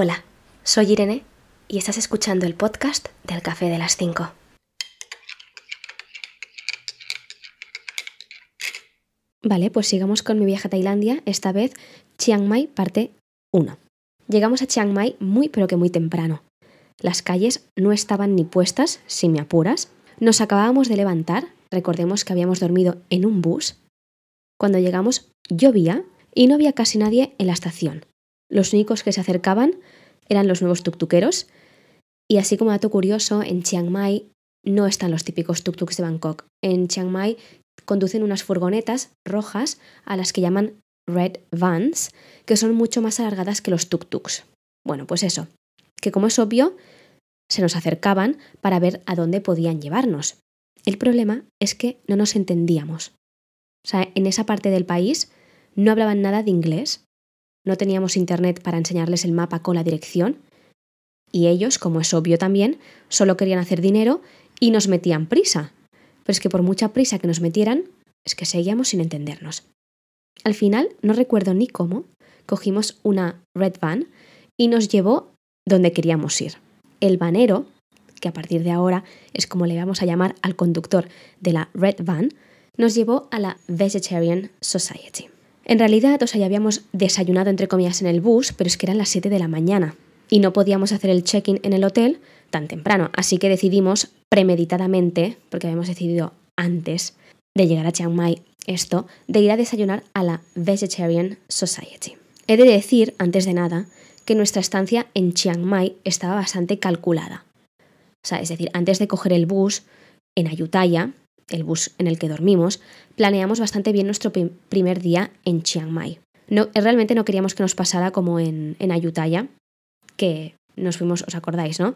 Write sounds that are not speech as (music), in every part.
Hola, soy Irene y estás escuchando el podcast del Café de las 5. Vale, pues sigamos con mi viaje a Tailandia, esta vez Chiang Mai parte 1. Llegamos a Chiang Mai muy pero que muy temprano. Las calles no estaban ni puestas, si me apuras. Nos acabábamos de levantar, recordemos que habíamos dormido en un bus. Cuando llegamos llovía y no había casi nadie en la estación. Los únicos que se acercaban eran los nuevos tuktukeros. Y así como dato curioso, en Chiang Mai no están los típicos tuktuks de Bangkok. En Chiang Mai conducen unas furgonetas rojas a las que llaman red vans, que son mucho más alargadas que los tuktuks. Bueno, pues eso, que como es obvio, se nos acercaban para ver a dónde podían llevarnos. El problema es que no nos entendíamos. O sea, en esa parte del país no hablaban nada de inglés no teníamos internet para enseñarles el mapa con la dirección, y ellos, como es obvio también, solo querían hacer dinero y nos metían prisa. Pero es que por mucha prisa que nos metieran, es que seguíamos sin entendernos. Al final, no recuerdo ni cómo, cogimos una red van y nos llevó donde queríamos ir. El vanero, que a partir de ahora es como le vamos a llamar al conductor de la red van, nos llevó a la Vegetarian Society. En realidad, o sea, ya habíamos desayunado entre comillas en el bus, pero es que eran las 7 de la mañana y no podíamos hacer el check-in en el hotel tan temprano, así que decidimos premeditadamente, porque habíamos decidido antes de llegar a Chiang Mai esto, de ir a desayunar a la Vegetarian Society. He de decir, antes de nada, que nuestra estancia en Chiang Mai estaba bastante calculada. O sea, es decir, antes de coger el bus en Ayutthaya, el bus en el que dormimos, planeamos bastante bien nuestro primer día en Chiang Mai. No, realmente no queríamos que nos pasara como en, en Ayutthaya, que nos fuimos, os acordáis, ¿no?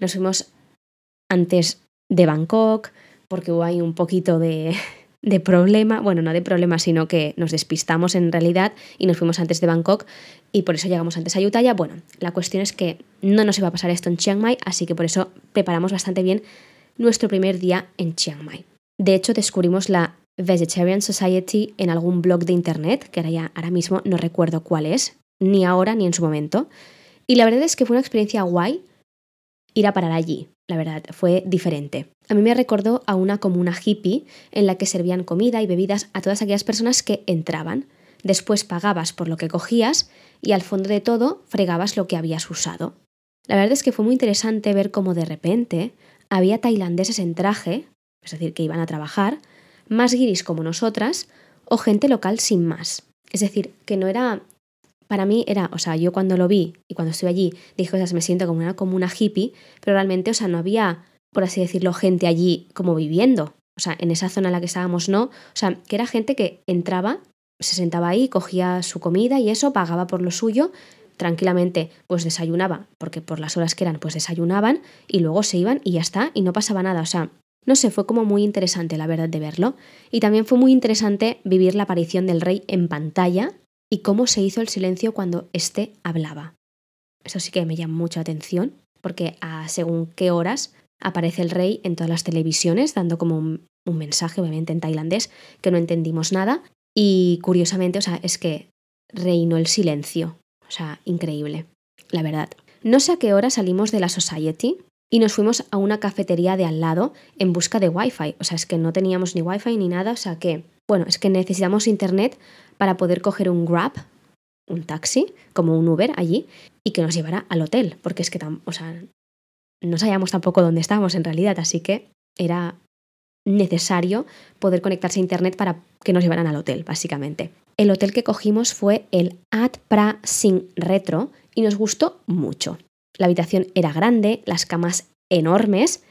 Nos fuimos antes de Bangkok, porque hubo ahí un poquito de, (laughs) de problema, bueno, no de problema, sino que nos despistamos en realidad y nos fuimos antes de Bangkok y por eso llegamos antes a Ayutthaya. Bueno, la cuestión es que no nos iba a pasar esto en Chiang Mai, así que por eso preparamos bastante bien nuestro primer día en Chiang Mai. De hecho, descubrimos la Vegetarian Society en algún blog de internet, que ahora ya ahora mismo no recuerdo cuál es, ni ahora ni en su momento. Y la verdad es que fue una experiencia guay ir a parar allí. La verdad, fue diferente. A mí me recordó a una comuna hippie en la que servían comida y bebidas a todas aquellas personas que entraban. Después pagabas por lo que cogías y al fondo de todo fregabas lo que habías usado. La verdad es que fue muy interesante ver cómo de repente había tailandeses en traje es decir, que iban a trabajar, más guiris como nosotras o gente local sin más. Es decir, que no era, para mí era, o sea, yo cuando lo vi y cuando estuve allí dije, o sea, me siento como una, como una hippie, pero realmente, o sea, no había, por así decirlo, gente allí como viviendo. O sea, en esa zona en la que estábamos no. O sea, que era gente que entraba, se sentaba ahí, cogía su comida y eso, pagaba por lo suyo, tranquilamente pues desayunaba, porque por las horas que eran pues desayunaban y luego se iban y ya está, y no pasaba nada. O sea, no sé, fue como muy interesante la verdad de verlo. Y también fue muy interesante vivir la aparición del rey en pantalla y cómo se hizo el silencio cuando éste hablaba. Eso sí que me llama mucha atención, porque a según qué horas aparece el rey en todas las televisiones, dando como un, un mensaje, obviamente en tailandés, que no entendimos nada. Y curiosamente, o sea, es que reinó el silencio. O sea, increíble, la verdad. No sé a qué hora salimos de la Society, y nos fuimos a una cafetería de al lado en busca de Wi-Fi. O sea, es que no teníamos ni Wi-Fi ni nada, o sea que, bueno, es que necesitamos internet para poder coger un Grab, un taxi, como un Uber allí, y que nos llevara al hotel, porque es que, o sea, no sabíamos tampoco dónde estábamos en realidad, así que era necesario poder conectarse a internet para que nos llevaran al hotel, básicamente. El hotel que cogimos fue el Ad Pra Sing Retro y nos gustó mucho. La habitación era grande, las camas enormes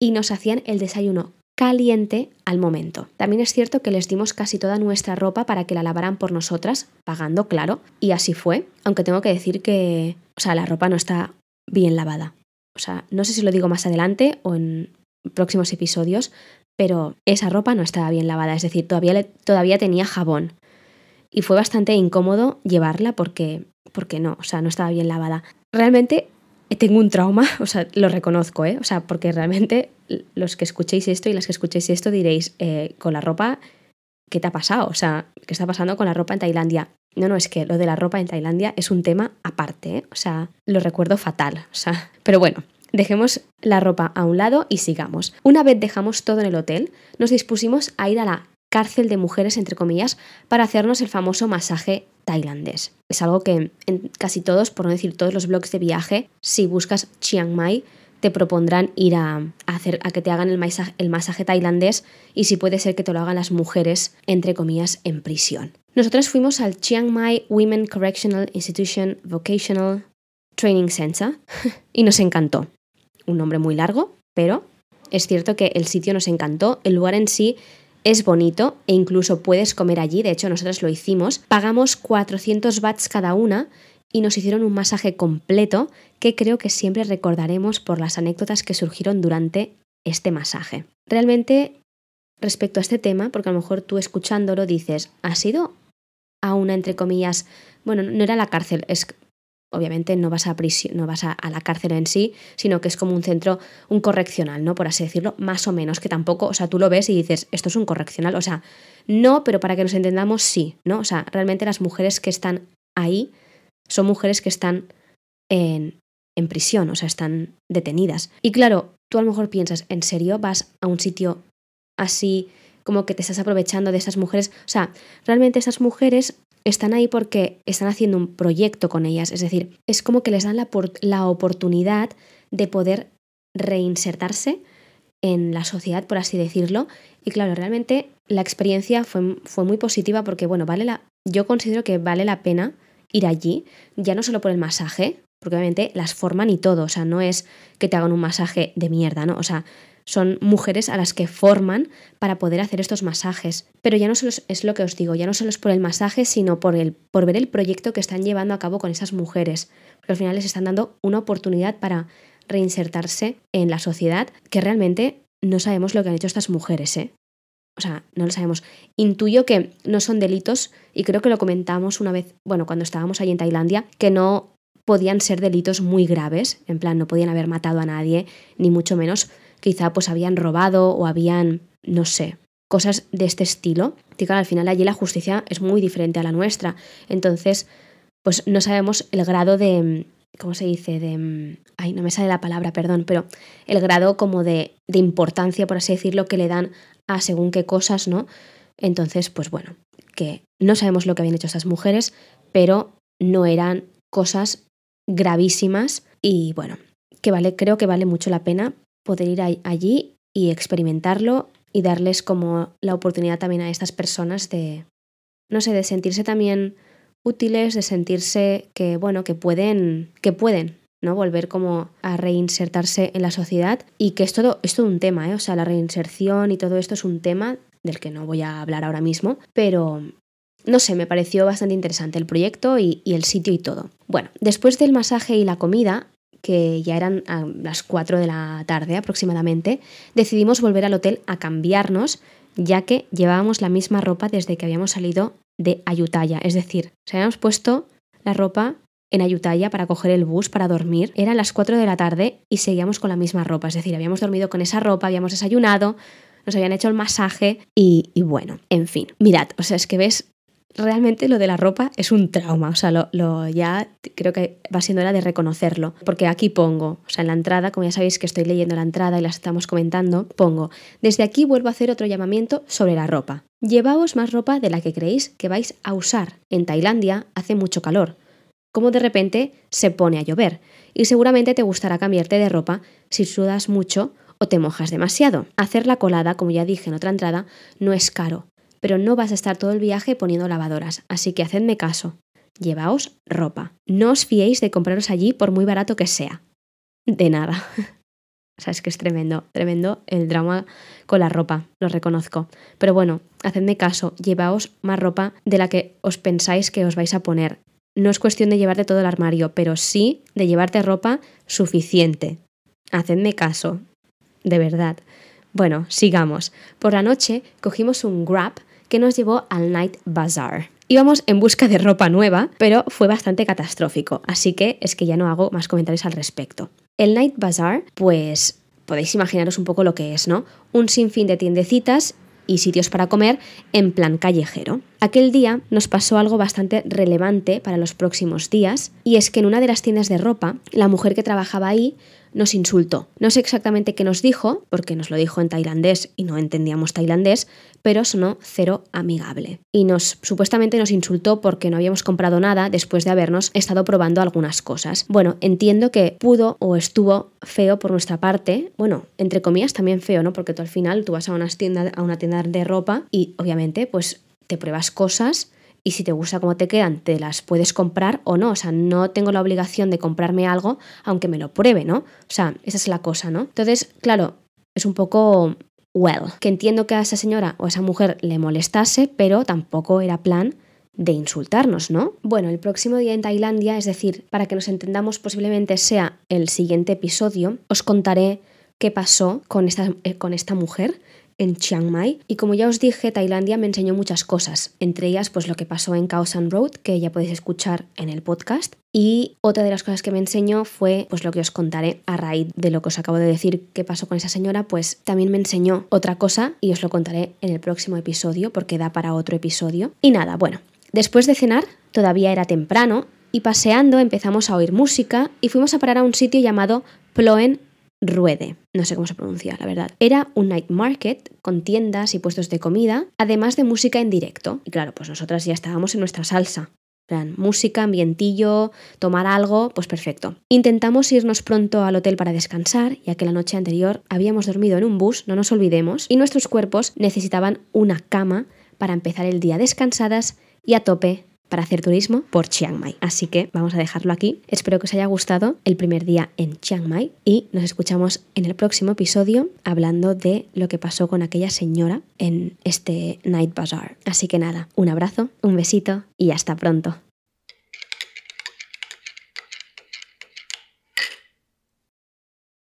y nos hacían el desayuno caliente al momento. También es cierto que les dimos casi toda nuestra ropa para que la lavaran por nosotras, pagando, claro, y así fue, aunque tengo que decir que, o sea, la ropa no está bien lavada. O sea, no sé si lo digo más adelante o en próximos episodios, pero esa ropa no estaba bien lavada, es decir, todavía, todavía tenía jabón. Y fue bastante incómodo llevarla porque, porque no, o sea, no estaba bien lavada. Realmente tengo un trauma, (laughs) o sea, lo reconozco, ¿eh? O sea, porque realmente los que escuchéis esto y las que escuchéis esto diréis, eh, con la ropa, ¿qué te ha pasado? O sea, ¿qué está pasando con la ropa en Tailandia? No, no, es que lo de la ropa en Tailandia es un tema aparte, ¿eh? o sea, lo recuerdo fatal, o sea, (laughs) pero bueno, dejemos la ropa a un lado y sigamos. Una vez dejamos todo en el hotel, nos dispusimos a ir a la cárcel de mujeres, entre comillas, para hacernos el famoso masaje tailandés. Es algo que en casi todos, por no decir todos los blogs de viaje, si buscas Chiang Mai, te propondrán ir a, hacer, a que te hagan el masaje, el masaje tailandés y si puede ser que te lo hagan las mujeres, entre comillas, en prisión. Nosotros fuimos al Chiang Mai Women Correctional Institution Vocational Training Center (laughs) y nos encantó. Un nombre muy largo, pero es cierto que el sitio nos encantó, el lugar en sí es bonito e incluso puedes comer allí, de hecho nosotros lo hicimos. Pagamos 400 bahts cada una y nos hicieron un masaje completo que creo que siempre recordaremos por las anécdotas que surgieron durante este masaje. Realmente, respecto a este tema, porque a lo mejor tú escuchándolo dices, ¿ha sido a una, entre comillas, bueno, no era la cárcel, es obviamente no vas a prisión, no vas a, la cárcel en sí, sino que es como un centro, un correccional, ¿no? Por así decirlo, más o menos, que tampoco, o sea, tú lo ves y dices, esto es un correccional, o sea, no, pero para que nos entendamos, sí, ¿no? O sea, realmente las mujeres que están ahí son mujeres que están en, en prisión, o sea, están detenidas. Y claro, tú a lo mejor piensas, ¿en serio vas a un sitio así como que te estás aprovechando de esas mujeres? O sea, realmente esas mujeres están ahí porque están haciendo un proyecto con ellas, es decir, es como que les dan la, la oportunidad de poder reinsertarse en la sociedad, por así decirlo. Y claro, realmente la experiencia fue, fue muy positiva porque, bueno, vale la, yo considero que vale la pena ir allí, ya no solo por el masaje, porque obviamente las forman y todo, o sea, no es que te hagan un masaje de mierda, ¿no? O sea, son mujeres a las que forman para poder hacer estos masajes. Pero ya no solo es lo que os digo, ya no solo es por el masaje, sino por, el, por ver el proyecto que están llevando a cabo con esas mujeres. Porque al final les están dando una oportunidad para reinsertarse en la sociedad que realmente no sabemos lo que han hecho estas mujeres, ¿eh? o sea, no lo sabemos. Intuyo que no son delitos y creo que lo comentamos una vez, bueno, cuando estábamos allí en Tailandia, que no podían ser delitos muy graves, en plan, no podían haber matado a nadie, ni mucho menos, quizá pues habían robado o habían, no sé, cosas de este estilo. Y al final allí la justicia es muy diferente a la nuestra. Entonces, pues no sabemos el grado de, ¿cómo se dice? De, ay, no me sale la palabra, perdón, pero el grado como de, de importancia, por así decirlo, que le dan a según qué cosas, ¿no? Entonces, pues bueno, que no sabemos lo que habían hecho estas mujeres, pero no eran cosas gravísimas y bueno, que vale, creo que vale mucho la pena poder ir allí y experimentarlo y darles como la oportunidad también a estas personas de, no sé, de sentirse también útiles, de sentirse que, bueno, que pueden, que pueden, ¿no? Volver como a reinsertarse en la sociedad y que es todo, es todo un tema, ¿eh? O sea, la reinserción y todo esto es un tema del que no voy a hablar ahora mismo, pero no sé, me pareció bastante interesante el proyecto y, y el sitio y todo. Bueno, después del masaje y la comida, que ya eran a las 4 de la tarde aproximadamente, decidimos volver al hotel a cambiarnos, ya que llevábamos la misma ropa desde que habíamos salido de Ayutthaya, es decir, se habíamos puesto la ropa en Ayutthaya para coger el bus para dormir. Eran las 4 de la tarde y seguíamos con la misma ropa. Es decir, habíamos dormido con esa ropa, habíamos desayunado, nos habían hecho el masaje y, y bueno, en fin. Mirad, o sea, es que ves realmente lo de la ropa es un trauma, o sea, lo, ya creo que va siendo hora de reconocerlo, porque aquí pongo, o sea, en la entrada, como ya sabéis que estoy leyendo la entrada y la estamos comentando, pongo, desde aquí vuelvo a hacer otro llamamiento sobre la ropa. Llevaos más ropa de la que creéis que vais a usar. En Tailandia hace mucho calor, como de repente se pone a llover y seguramente te gustará cambiarte de ropa si sudas mucho o te mojas demasiado. Hacer la colada, como ya dije en otra entrada, no es caro, pero no vas a estar todo el viaje poniendo lavadoras, así que hacedme caso. Llevaos ropa. No os fiéis de compraros allí por muy barato que sea. De nada. (laughs) o sea, es que es tremendo, tremendo el drama con la ropa, lo reconozco. Pero bueno, hacedme caso, llevaos más ropa de la que os pensáis que os vais a poner no es cuestión de llevarte todo el armario, pero sí de llevarte ropa suficiente. Hacedme caso, de verdad. Bueno, sigamos. Por la noche cogimos un Grab que nos llevó al Night Bazaar. Íbamos en busca de ropa nueva, pero fue bastante catastrófico, así que es que ya no hago más comentarios al respecto. El Night Bazaar, pues podéis imaginaros un poco lo que es, ¿no? Un sinfín de tiendecitas y sitios para comer en plan callejero. Aquel día nos pasó algo bastante relevante para los próximos días y es que en una de las tiendas de ropa, la mujer que trabajaba ahí nos insultó. No sé exactamente qué nos dijo, porque nos lo dijo en tailandés y no entendíamos tailandés, pero sonó cero amigable. Y nos supuestamente nos insultó porque no habíamos comprado nada después de habernos estado probando algunas cosas. Bueno, entiendo que pudo o estuvo feo por nuestra parte, bueno, entre comillas también feo, ¿no? Porque tú al final tú vas a a una tienda de ropa y obviamente pues te pruebas cosas y si te gusta cómo te quedan, te las puedes comprar o no. O sea, no tengo la obligación de comprarme algo aunque me lo pruebe, ¿no? O sea, esa es la cosa, ¿no? Entonces, claro, es un poco well, que entiendo que a esa señora o a esa mujer le molestase, pero tampoco era plan de insultarnos, ¿no? Bueno, el próximo día en Tailandia, es decir, para que nos entendamos posiblemente sea el siguiente episodio, os contaré qué pasó con esta, eh, con esta mujer en Chiang Mai y como ya os dije, Tailandia me enseñó muchas cosas, entre ellas pues lo que pasó en Khao San Road, que ya podéis escuchar en el podcast, y otra de las cosas que me enseñó fue pues lo que os contaré a raíz de lo que os acabo de decir que pasó con esa señora, pues también me enseñó otra cosa y os lo contaré en el próximo episodio porque da para otro episodio. Y nada, bueno, después de cenar, todavía era temprano y paseando empezamos a oír música y fuimos a parar a un sitio llamado Ploen Ruede, no sé cómo se pronuncia, la verdad. Era un night market con tiendas y puestos de comida, además de música en directo. Y claro, pues nosotras ya estábamos en nuestra salsa. Plan, música, ambientillo, tomar algo, pues perfecto. Intentamos irnos pronto al hotel para descansar, ya que la noche anterior habíamos dormido en un bus, no nos olvidemos, y nuestros cuerpos necesitaban una cama para empezar el día descansadas y a tope para hacer turismo por Chiang Mai. Así que vamos a dejarlo aquí. Espero que os haya gustado el primer día en Chiang Mai y nos escuchamos en el próximo episodio hablando de lo que pasó con aquella señora en este Night Bazaar. Así que nada, un abrazo, un besito y hasta pronto.